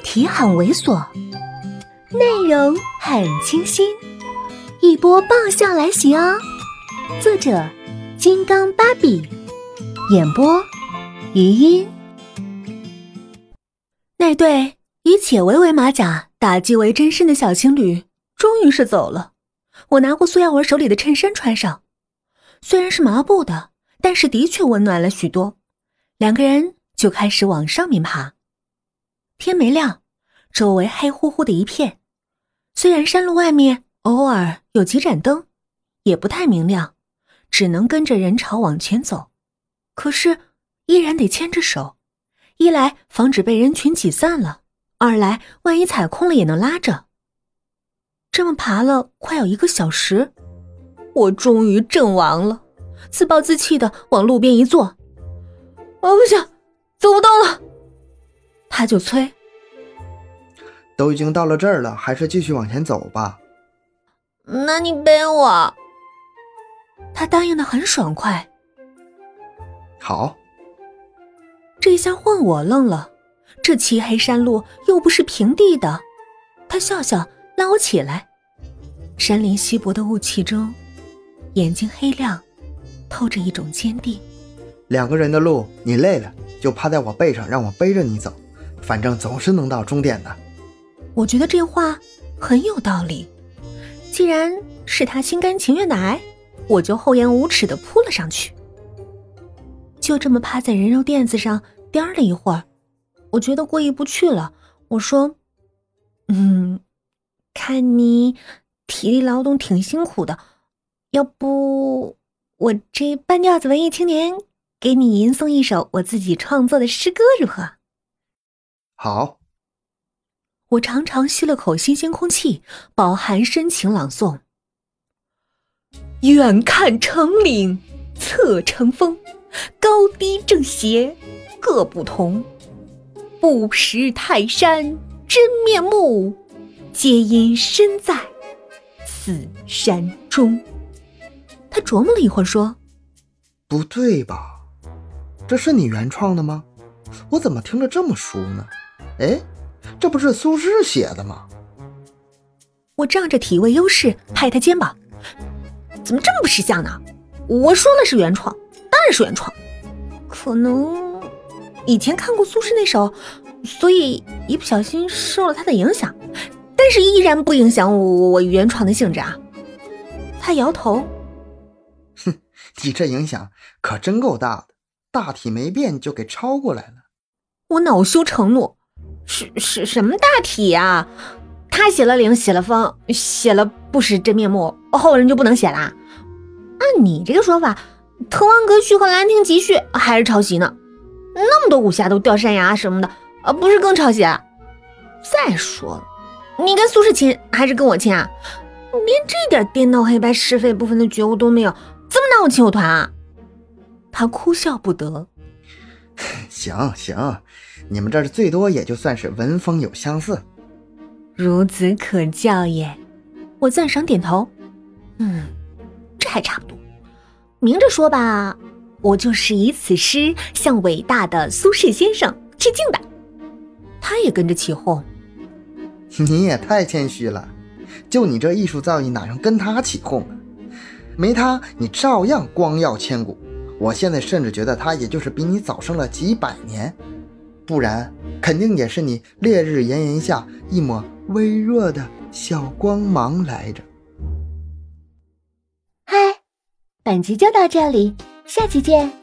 题很猥琐，内容很清新，一波爆笑来袭哦！作者：金刚芭比，演播：余音。那对以且为为马甲、打击为真身的小情侣，终于是走了。我拿过苏耀文手里的衬衫穿上，虽然是麻布的，但是的确温暖了许多。两个人就开始往上面爬。天没亮，周围黑乎乎的一片。虽然山路外面偶尔有几盏灯，也不太明亮，只能跟着人潮往前走。可是依然得牵着手，一来防止被人群挤散了，二来万一踩空了也能拉着。这么爬了快有一个小时，我终于阵亡了，自暴自弃的往路边一坐。我不行，走不动了。他就催：“都已经到了这儿了，还是继续往前走吧。”那你背我。他答应的很爽快。好。这下换我愣了，这漆黑山路又不是平地的。他笑笑，拉我起来。山林稀薄的雾气中，眼睛黑亮，透着一种坚定。两个人的路，你累了就趴在我背上，让我背着你走，反正总是能到终点的。我觉得这话很有道理。既然是他心甘情愿的挨，我就厚颜无耻的扑了上去。就这么趴在人肉垫子上颠了一会儿，我觉得过意不去了。我说：“嗯，看你体力劳动挺辛苦的，要不我这半吊子文艺青年。”给你吟诵一首我自己创作的诗歌，如何？好。我长长吸了口新鲜空气，饱含深情朗诵：远看成岭侧成峰，高低正斜各不同。不识泰山真面目，皆因身在此山中。他琢磨了一会儿，说：“不对吧？”这是你原创的吗？我怎么听着这么熟呢？哎，这不是苏轼写的吗？我仗着体位优势拍他肩膀，怎么这么不识相呢？我说了是原创，当然是原创。可能以前看过苏轼那首，所以一不小心受了他的影响，但是依然不影响我我原创的性质啊。他摇头，哼，你这影响可真够大的。大体没变就给抄过来了，我恼羞成怒，是是什么大体呀？他写了岭，写了峰，写了不识真面目，后人就不能写啦？按你这个说法，《滕王阁序》和《兰亭集序》还是抄袭呢？那么多武侠都掉山崖什么的，呃，不是更抄袭？再说了，你跟苏轼亲还是跟我亲啊？连这点颠倒黑白是非不分的觉悟都没有，怎么拿我亲友团啊？他哭笑不得。行行，你们这儿最多也就算是文风有相似，孺子可教也。我赞赏点头。嗯，这还差不多。明着说吧，我就是以此诗向伟大的苏轼先生致敬的。他也跟着起哄。你也太谦虚了，就你这艺术造诣，哪能跟他起哄啊？没他，你照样光耀千古。我现在甚至觉得他也就是比你早生了几百年，不然肯定也是你烈日炎炎下一抹微弱的小光芒来着。嗨，本集就到这里，下期见。